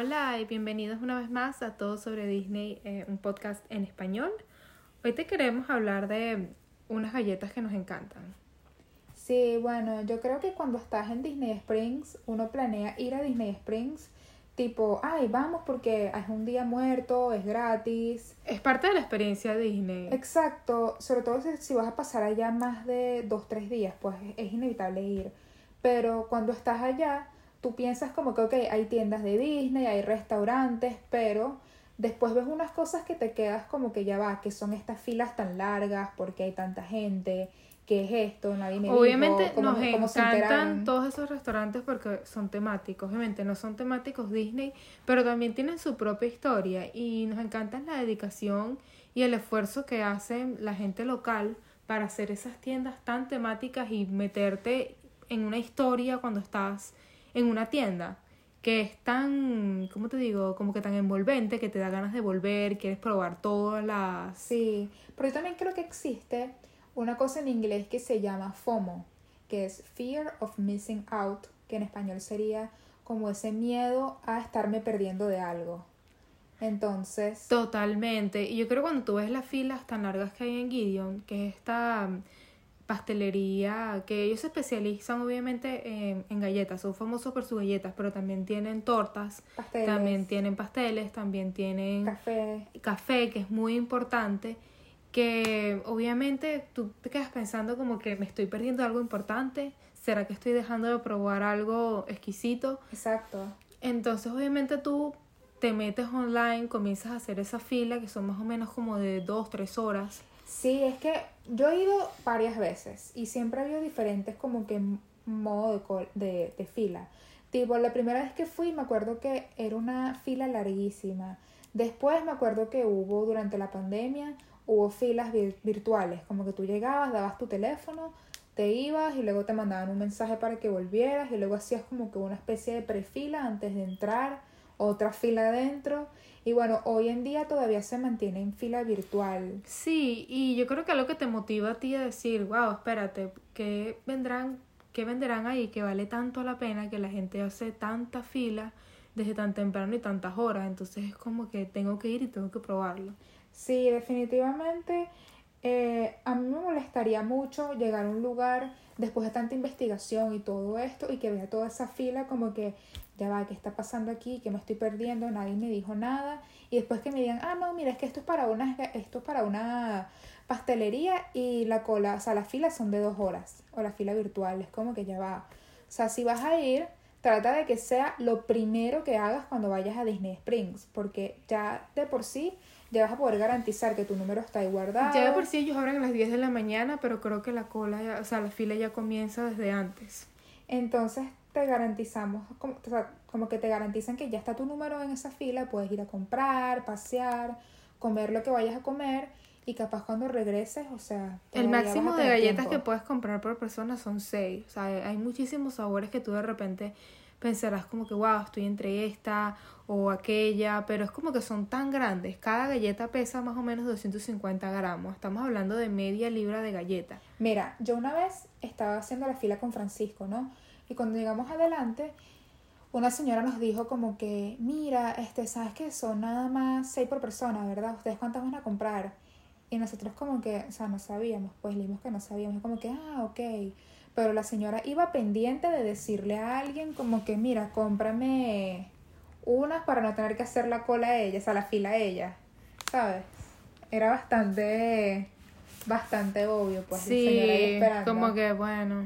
Hola y bienvenidos una vez más a Todo sobre Disney, eh, un podcast en español. Hoy te queremos hablar de unas galletas que nos encantan. Sí, bueno, yo creo que cuando estás en Disney Springs, uno planea ir a Disney Springs tipo, ay, vamos porque es un día muerto, es gratis. Es parte de la experiencia de Disney. Exacto, sobre todo si, si vas a pasar allá más de dos, tres días, pues es inevitable ir. Pero cuando estás allá, tú piensas como que, ok, hay tiendas de Disney, hay restaurantes, pero después ves unas cosas que te quedas como que ya va, que son estas filas tan largas, porque hay tanta gente, ¿qué es esto? Nadie me Obviamente dijo, ¿cómo- nos cómo encantan todos esos restaurantes porque son temáticos. Obviamente no son temáticos Disney, pero también tienen su propia historia y nos encanta la dedicación y el esfuerzo que hacen la gente local para hacer esas tiendas tan temáticas y meterte en una historia cuando estás en una tienda que es tan, ¿cómo te digo? Como que tan envolvente que te da ganas de volver, quieres probar todas las... Sí, pero yo también creo que existe una cosa en inglés que se llama FOMO, que es Fear of Missing Out, que en español sería como ese miedo a estarme perdiendo de algo. Entonces, Totalmente. Y yo creo que cuando tú ves las filas tan largas que hay en Gideon, que es esta pastelería, que ellos se especializan obviamente en, en galletas, son famosos por sus galletas, pero también tienen tortas, pasteles, también tienen pasteles, también tienen café. café, que es muy importante, que obviamente tú te quedas pensando como que me estoy perdiendo algo importante, ¿será que estoy dejando de probar algo exquisito? Exacto. Entonces, obviamente tú te metes online, comienzas a hacer esa fila que son más o menos como de dos, tres horas. Sí, es que yo he ido varias veces y siempre ha habido diferentes como que modo de, de, de fila. Tipo, la primera vez que fui me acuerdo que era una fila larguísima. Después me acuerdo que hubo durante la pandemia, hubo filas vir- virtuales, como que tú llegabas, dabas tu teléfono, te ibas y luego te mandaban un mensaje para que volvieras y luego hacías como que una especie de prefila antes de entrar, otra fila adentro. Y bueno, hoy en día todavía se mantiene en fila virtual. Sí, y yo creo que algo que te motiva a ti a decir, wow, espérate, ¿qué vendrán, qué venderán ahí que vale tanto la pena que la gente hace tanta fila desde tan temprano y tantas horas? Entonces es como que tengo que ir y tengo que probarlo. Sí, definitivamente. eh, a mí me molestaría mucho llegar a un lugar después de tanta investigación y todo esto y que vea toda esa fila como que ya va, ¿qué está pasando aquí? ¿Qué me estoy perdiendo? Nadie me dijo nada. Y después que me digan, ah, no, mira, es que esto es para una, esto es para una pastelería y la cola, o sea, las filas son de dos horas o la fila virtual, es como que ya va. O sea, si vas a ir, trata de que sea lo primero que hagas cuando vayas a Disney Springs, porque ya de por sí ya vas a poder garantizar que tu número está ahí guardado. Ya de por sí ellos abren a las 10 de la mañana, pero creo que la cola, ya- o sea, la fila ya comienza desde antes. Entonces te garantizamos, como, o sea, como que te garantizan que ya está tu número en esa fila, puedes ir a comprar, pasear, comer lo que vayas a comer y capaz cuando regreses, o sea... El máximo de galletas que tiempo. puedes comprar por persona son seis. O sea, hay muchísimos sabores que tú de repente pensarás como que, wow, estoy entre esta o aquella, pero es como que son tan grandes. Cada galleta pesa más o menos 250 gramos. Estamos hablando de media libra de galleta. Mira, yo una vez estaba haciendo la fila con Francisco, ¿no? Y cuando llegamos adelante, una señora nos dijo como que, mira, este, sabes que son nada más seis por persona, ¿verdad? ¿Ustedes cuántas van a comprar? Y nosotros como que, o sea, no sabíamos, pues leímos que no sabíamos, como que, ah, ok. Pero la señora iba pendiente de decirle a alguien como que, mira, cómprame unas para no tener que hacer la cola a ella, o sea, la fila a ella, ¿sabes? Era bastante, bastante obvio, pues, la señora ahí sí, esperando. como que, bueno.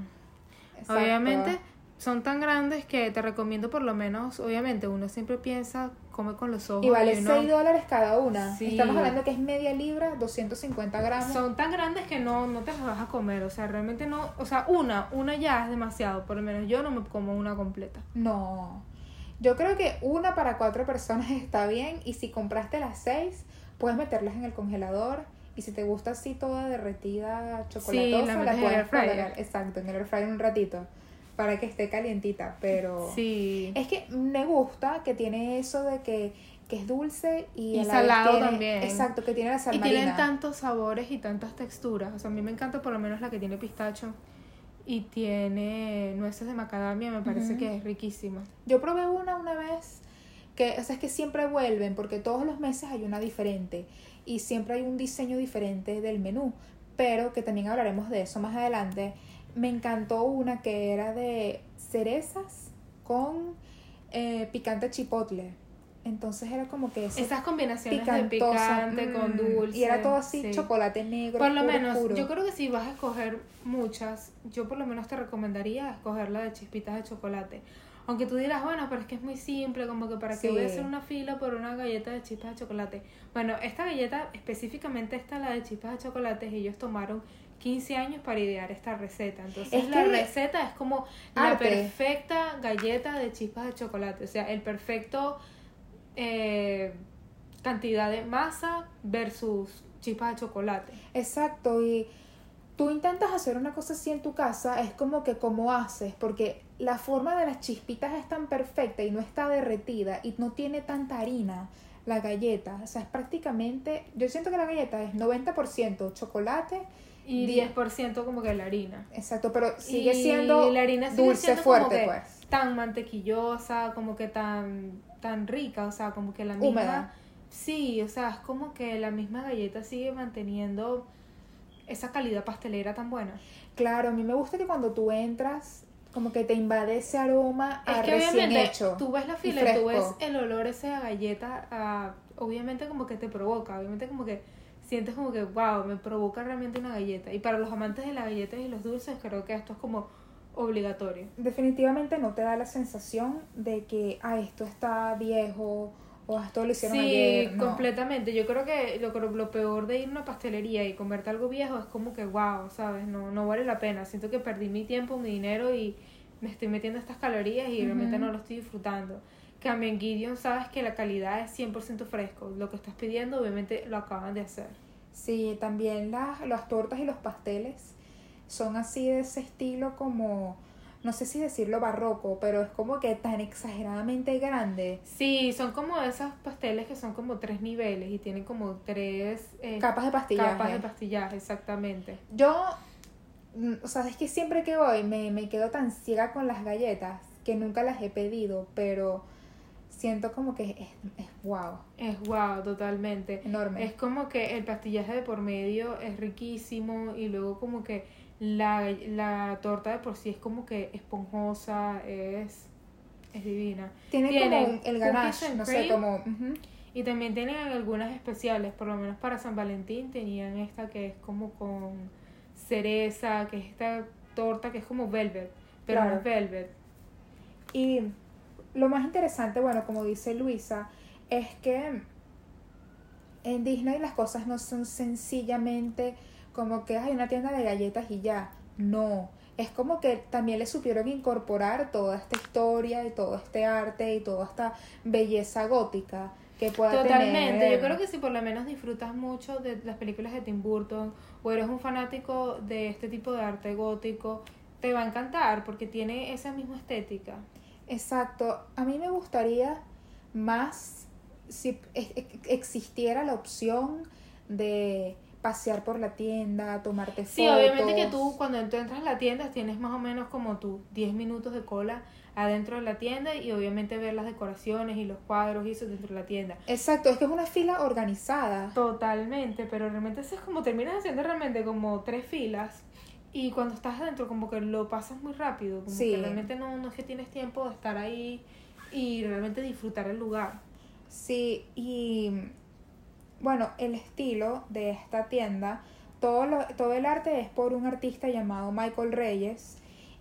Exacto. Obviamente son tan grandes que te recomiendo por lo menos, obviamente uno siempre piensa, come con los ojos. Y vale uno- 6 dólares cada una. Sí. Estamos hablando que es media libra, 250 gramos. Son tan grandes que no, no te las vas a comer, o sea, realmente no, o sea, una, una ya es demasiado, por lo menos yo no me como una completa. No. Yo creo que una para cuatro personas está bien. Y si compraste las seis, puedes meterlas en el congelador. Y si te gusta así toda derretida, chocolatosa, la metes la, el puedes colocar- Exacto, en el air fryer un ratito. Para que esté calientita. Pero Sí. es que me gusta que tiene eso de que, que es dulce y, Y salado tiene- también. Exacto, que tiene la sal Y tienen tantos sabores y tantas texturas. O sea, a mí me encanta por lo menos la que tiene pistacho y tiene nueces de macadamia, me parece que es riquísima. Yo probé una una vez que, o sea, es que siempre vuelven porque todos los meses hay una diferente y siempre hay un diseño diferente del menú, pero que también hablaremos de eso más adelante. Me encantó una que era de cerezas con eh, picante chipotle. Entonces era como que Esas combinaciones picantosa, de picante con mm, dulce. Y era todo así, sí. chocolate negro. Por lo puro, menos, puro. yo creo que si vas a escoger muchas, yo por lo menos te recomendaría escoger la de chispitas de chocolate. Aunque tú dirás, bueno, pero es que es muy simple, como que para qué voy a hacer una fila por una galleta de chispas de chocolate. Bueno, esta galleta, específicamente esta, la de chispas de chocolate, ellos tomaron 15 años para idear esta receta. Entonces, Es la receta es como la perfecta galleta de chispas de chocolate. O sea, el perfecto eh, cantidad de masa versus chispas de chocolate. Exacto, y tú intentas hacer una cosa así en tu casa, es como que como haces, porque la forma de las chispitas es tan perfecta y no está derretida y no tiene tanta harina la galleta. O sea, es prácticamente, yo siento que la galleta es 90% chocolate, Y Di- 10% como que la harina. exacto, pero sigue Y siendo la harina sigue dulce siendo fuerte, pues. Tan mantequillosa, como que tan, tan rica, o sea, como que la misma... Húmeda. Sí, o sea, es como que la misma galleta sigue manteniendo esa calidad pastelera tan buena. Claro, a mí me gusta que cuando tú entras, como que te invade ese aroma a Es que recién obviamente hecho. tú ves la fila y tú ves el olor ese a galleta, a- obviamente como que te provoca, obviamente como que sientes como que, wow, me provoca realmente una galleta. Y para los amantes de las galletas y los dulces, creo que esto es como obligatorio. definitivamente no te da la sensación de que ah, esto está viejo o "Ah, esto lo hicieron Sí, ayer. No. completamente. Yo creo que lo, lo peor de ir a una pastelería y comerte algo viejo es como que, wow, ¿sabes? No, no vale la pena. Siento que perdí mi tiempo, mi dinero y me estoy metiendo estas calorías y realmente Ujú. no lo estoy disfrutando. Cambio en Gideon, sabes que la calidad es 100% fresco. Lo que estás pidiendo, obviamente, lo acaban de hacer. Sí, también las, las tortas y los pasteles son así de ese estilo como, no sé si decirlo barroco, pero es como que tan exageradamente grande. Sí, son como esos pasteles que son como tres niveles y tienen como tres eh, Capas de pastillaje. capas de pastillaje, exactamente. Yo, mm, o sea, es que siempre que voy me, me quedo tan ciega con las galletas que nunca las he pedido, pero siento como que es, es wow, Es wow, totalmente. enorme. Es como que el pastillaje de por medio es riquísimo y luego como que la, la torta de por sí es como que esponjosa, es, es divina. Tiene tienen como el ganache, no sé, como... Y también tienen algunas especiales, por lo menos para San Valentín tenían esta que es como con cereza, que es esta torta que es como velvet, pero Claro. no es velvet. Y lo más interesante, bueno, como dice Luisa, es que en Disney las cosas no son sencillamente como que hay una tienda de galletas y ya. No. Es como que también le supieron incorporar toda esta historia y todo este arte y toda esta belleza gótica que pueda Totalmente, tener. yo creo que si por lo menos disfrutas mucho de las películas de Tim Burton o eres un fanático de este tipo de arte gótico, te va a encantar porque tiene esa misma estética. Exacto. A mí me gustaría más si ex- ex- existiera la opción de pasear por la tienda, tomarte Sí, fotos. obviamente que tú cuando tú entras a la tienda tienes más o menos como tú 10 minutos de cola adentro de la tienda y obviamente ver las decoraciones y los cuadros y eso dentro de la tienda. Exacto, es que es una fila organizada. Totalmente, pero realmente eso es como terminas haciendo realmente como tres filas y cuando estás adentro como que lo pasas muy rápido, como Sí. que realmente no, no es que tienes tiempo de estar ahí y realmente disfrutar el lugar. Sí, y bueno, el estilo de esta tienda, todo, lo- todo el arte es por un artista llamado Michael Reyes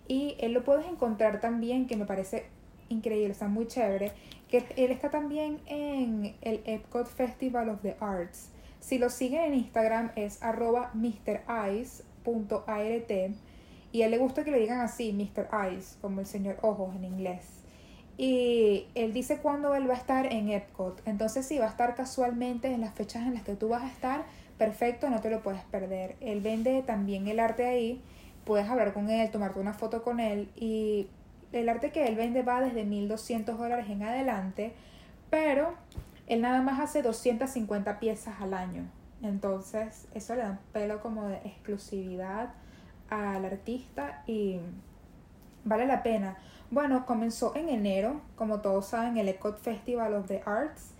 y él lo puedes encontrar también, que me parece increíble, está muy chévere, que él está también en el Epcot Festival of the Arts. Si lo siguen en Instagram es arroba mrice.art y a él le gusta que le digan así, Mr. Eyes, como el señor Ojos en inglés. Y él dice cuándo él va a estar en Epcot. Entonces, si va a estar casualmente en las fechas en las que tú vas a estar, perfecto, no te lo puedes perder. Él vende también el arte ahí. Puedes hablar con él, tomarte una foto con él. Y el arte que él vende va desde 1200 dólares en adelante. Pero él nada más hace 250 piezas al año. Entonces, eso le da un pelo como de exclusividad al artista y vale la pena. Bueno, comenzó en enero, como todos saben, el Ecot Festival of the Arts.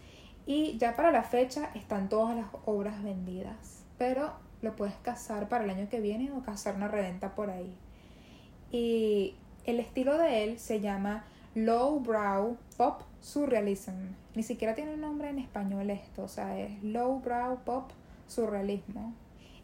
Y ya para la fecha están todas las obras vendidas. Pero lo puedes cazar para el año que viene o cazar una reventa por ahí. Y el estilo de él se llama Lowbrow Pop Surrealism. Ni siquiera tiene un nombre en español esto, o sea, es Lowbrow Pop Surrealismo.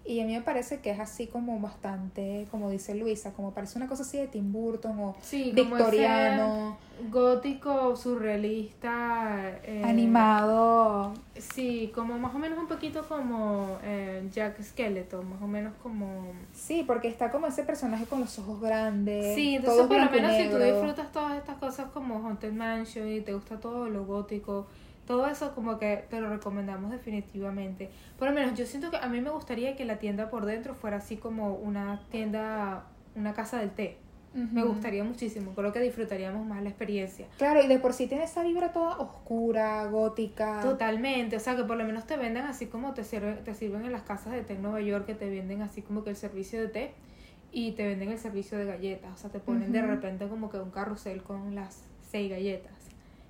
Y a mí me parece que es así como bastante, como dice Luisa, como parece una cosa así de Tim Burton o Sí, victoriano, gótico, surrealista. eh, animado. Sí, como más o menos un poquito como eh, Jack Skeleton, más o menos como... Sí, porque está como ese personaje con los ojos grandes. Sí, entonces por lo menos si tú disfrutas todas estas cosas como Haunted Mansion y te gusta todo lo gótico, todo eso como que te lo recomendamos definitivamente. Por lo menos yo siento que a mí me gustaría que la tienda por dentro fuera así como una tienda, una casa del té. Me gustaría muchísimo, creo que disfrutaríamos más la experiencia. Claro, y de por sí tiene esa vibra toda oscura, gótica. Totalmente, o sea que por lo menos te venden así como te sirven, te sirven en las casas de té en Nueva York, que te venden así como que el servicio de té y te venden el servicio de galletas, o sea, te ponen de repente como que un carrusel con las seis galletas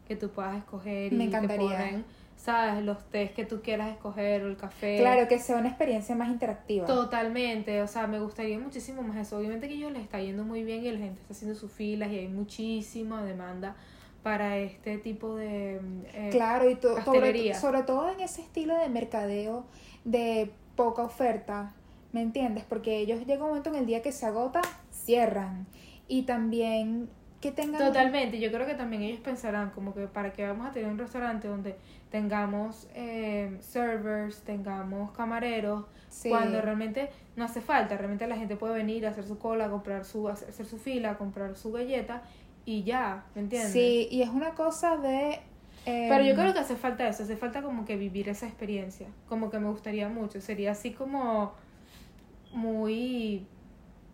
que tú puedas escoger y Me te encantaría. ponen, sabes, los tés que tú quieras escoger o el café. Claro, que sea una experiencia más interactiva. Totalmente, o sea, me gustaría muchísimo más eso. Obviamente que ellos les está yendo muy bien y la gente está haciendo sus filas y hay muchísima demanda para este tipo de eh, Claro, y to- sobre, sobre todo en ese estilo de mercadeo de poca oferta, ¿me entiendes? Porque ellos llega un momento en el día que se agota, cierran. Y también que tengan... Totalmente, yo creo que también ellos pensarán como que para que vamos a tener un restaurante donde tengamos eh, servers, tengamos camareros, Sí. cuando realmente no hace falta, realmente la gente puede venir a hacer su cola, comprar su, hacer su fila, comprar su galleta y ya, ¿me entiendes? Sí, y es una cosa de... eh, Pero yo creo que hace falta eso, hace falta como que vivir esa experiencia, como que me gustaría mucho, sería así como muy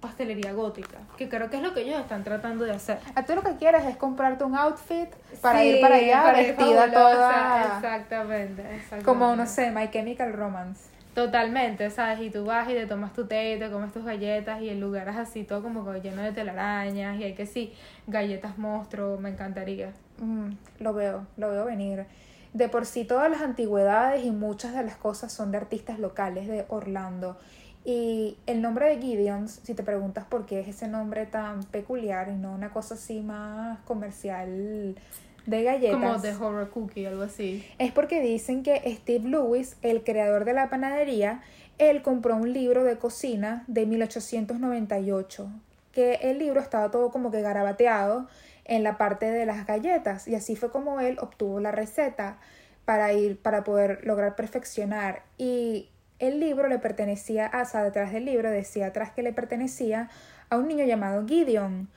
pastelería gótica, que creo que es lo que ellos están tratando de hacer. A tú lo que quieres es comprarte un outfit para Sí, ir para allá para vestida toda... Exactamente, exactamente. Como, no sé, My Chemical Romance. Totalmente, ¿sabes? Y tú vas y te tomas tu té, te comes tus galletas y el lugar es así todo como lleno de telarañas y hay que sí, galletas monstruo, me encantaría. Mm, lo veo, lo veo venir. De por sí todas las antigüedades y muchas de las cosas son de artistas locales de Orlando. Y el nombre de Gideons, si te preguntas por qué es ese nombre tan peculiar y no una cosa así más comercial de galletas, Como de horror cookie, algo así. es porque dicen que Steve Lewis, el creador de la panadería, él compró un libro de cocina de 1898, que el libro estaba todo como que garabateado en la parte de las galletas y así fue como él obtuvo la receta para ir para poder lograr perfeccionar y el libro le pertenecía, o sea, detrás del libro decía atrás que le pertenecía a un niño llamado Gideon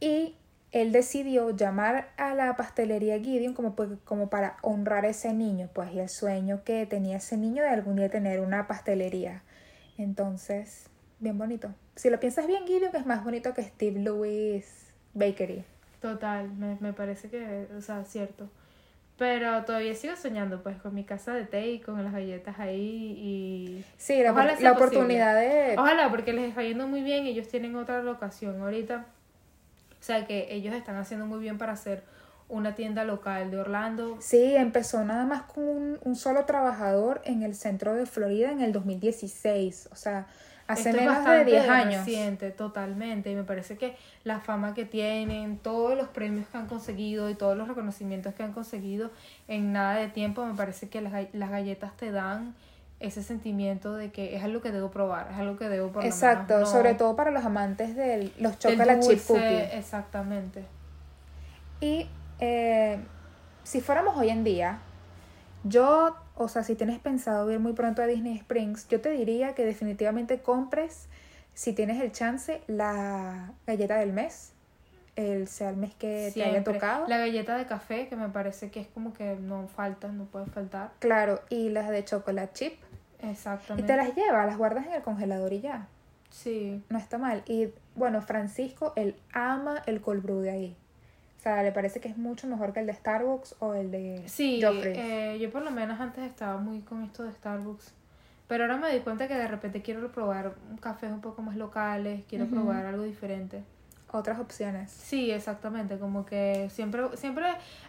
y él decidió llamar a la pastelería Gideon como, pues- como para honrar a ese niño, pues, y el sueño que tenía ese niño de algún día tener una pastelería. Entonces, bien bonito. Si lo piensas bien, Gideon es más bonito que Steve Lewis Bakery. Total, me, me parece que, o sea, cierto. Pero todavía sigo soñando, pues, con mi casa de té y con las galletas ahí y... Sí, la, Ojalá la oportunidad de... Ojalá, porque les está yendo muy bien, ellos tienen otra locación ahorita. O sea, que ellos están haciendo muy bien para hacer una tienda local de Orlando. Sí, empezó nada más con un, un solo trabajador en el centro de Florida en el 2016. O sea, hace Esto es menos de bastante 10 años. reciente, totalmente. Y me parece que la fama que tienen, todos los premios que han conseguido y todos los reconocimientos que han conseguido en nada de tiempo, me parece que las, las galletas te dan ese sentimiento de que es algo que debo probar, es algo que debo lo Exacto, menos, no- sobre todo para los amantes de los chocolate chip dulce, cookie. Exactamente. Y eh, si fuéramos hoy en día, yo, o sea, si tienes pensado ir muy pronto a Disney Springs, yo te diría que definitivamente compres, si tienes el chance, la galleta del mes, el sea el mes que te haya tocado. La galleta de café, que me parece que es como que no falta, no puede faltar. Claro, y las de chocolate chip. Y Exactamente. te las llevas, las guardas en el congelador y ya. Sí. No está mal. Y bueno, Francisco, él ama el cold brew de ahí. O sea, le parece que es mucho mejor que el de Starbucks o el de Sí, Joffrey's. eh, yo por lo menos antes estaba muy con esto de Starbucks. Pero ahora me di cuenta que de repente quiero probar cafés un poco más locales, quiero probar algo diferente. otras opciones. Sí, exactamente, como que siempre, siempre,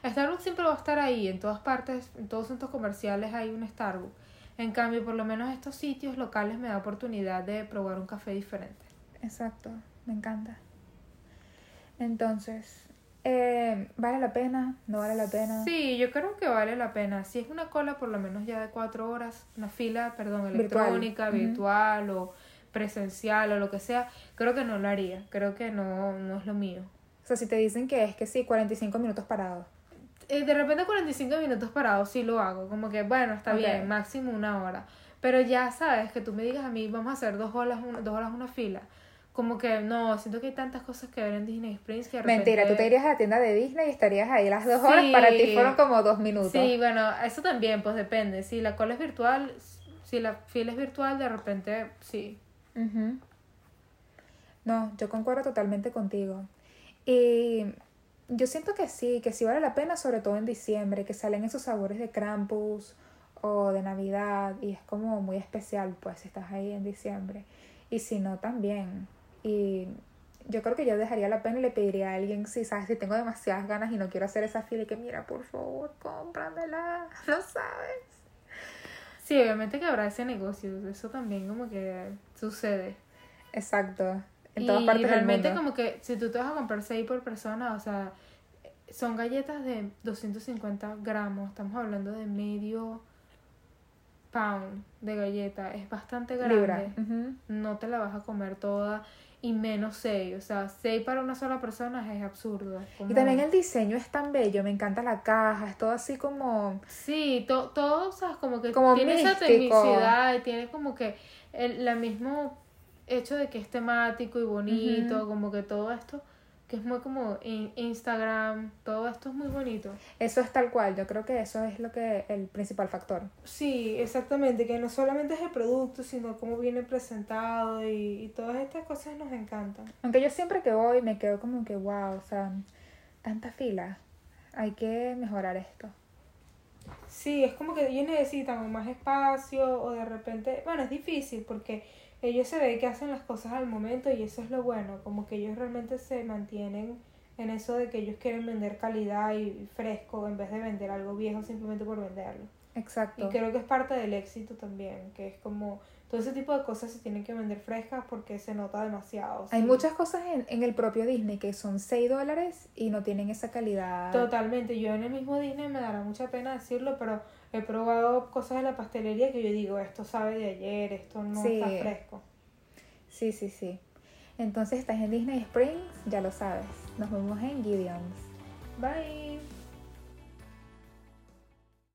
Starbucks siempre va a estar ahí, en todas partes, en todos centros comerciales hay un Starbucks. En cambio, por lo menos estos sitios locales me da oportunidad de probar un café diferente. Exacto, me encanta. Entonces, eh, ¿vale la pena? ¿No vale la pena? Sí, yo creo que vale la pena. Si es una cola por lo menos ya de cuatro horas, una fila, perdón, electrónica, virtual, o presencial o lo que sea, creo que no lo haría. Creo que no, no es lo mío. O sea, si te dicen que es que sí, 45 minutos parados. Eh, de repente 45 minutos parados sí lo hago. Como que, bueno, está bien, máximo una hora. Pero ya sabes, que tú me digas a mí, vamos a hacer dos horas, dos horas una fila como que no, siento que hay tantas cosas que ver en Disney Springs que Mentira, tú te irías a la tienda de Disney y estarías ahí las dos horas, para ti fueron como dos minutos. Sí, bueno, eso también, pues depende. Si la cola es virtual, si la fila es virtual, de repente sí. No, yo concuerdo totalmente contigo. Y yo siento que sí, que sí vale la pena, sobre todo en diciembre, que salen esos sabores de Krampus o de Navidad y es como muy especial, pues, si estás ahí en diciembre. Y si no, también. Y yo creo que yo dejaría la pena y le pediría a alguien, si sabes, si tengo demasiadas ganas y no quiero hacer esa fila y que mira, por favor, cómpramela, no sabes. Sí, obviamente que habrá ese negocio, eso también como que sucede. Exacto, en todas y partes realmente como que si tú te vas a comprar 6 por persona, o sea, son galletas de 250 gramos, estamos hablando de medio pound de galleta, es bastante grande, no te la vas a comer toda y menos 6. O sea, 6 para una sola persona es absurdo. Y también el diseño es tan bello, me encanta la caja, es todo así como... Sí, todo, o sea, como que tiene esa tecnicidad y tiene como que el la mismo hecho de que es temático y bonito, como que todo esto que es muy como Instagram, todo esto es muy bonito. Eso es tal cual, yo creo que eso es lo que el principal factor. Sí, exactamente, que no solamente es el producto, sino cómo viene presentado y, y todas estas cosas nos encantan. Aunque yo siempre que voy me quedo como que, wow, o sea, tanta fila, hay que mejorar esto. Sí, es como que ellos necesitan más espacio o de repente, bueno, es difícil porque ellos se ve que hacen las cosas al momento y eso es lo bueno, como que ellos realmente se mantienen en eso de que ellos quieren vender calidad y fresco en vez de vender algo viejo simplemente por venderlo. Exacto. Y creo que es parte del éxito también, que es como todo ese tipo de cosas se tienen que vender frescas porque se nota demasiado. Hay muchas cosas en, en, el propio Disney que son 6 dólares y no tienen esa calidad. Totalmente, yo en el mismo Disney me dará mucha pena decirlo, pero he probado cosas de la pastelería que yo digo, esto sabe de ayer, esto no está fresco. Sí, sí, sí. Entonces estás en Disney Springs, ya lo sabes. Nos vemos en Gideon's. Bye.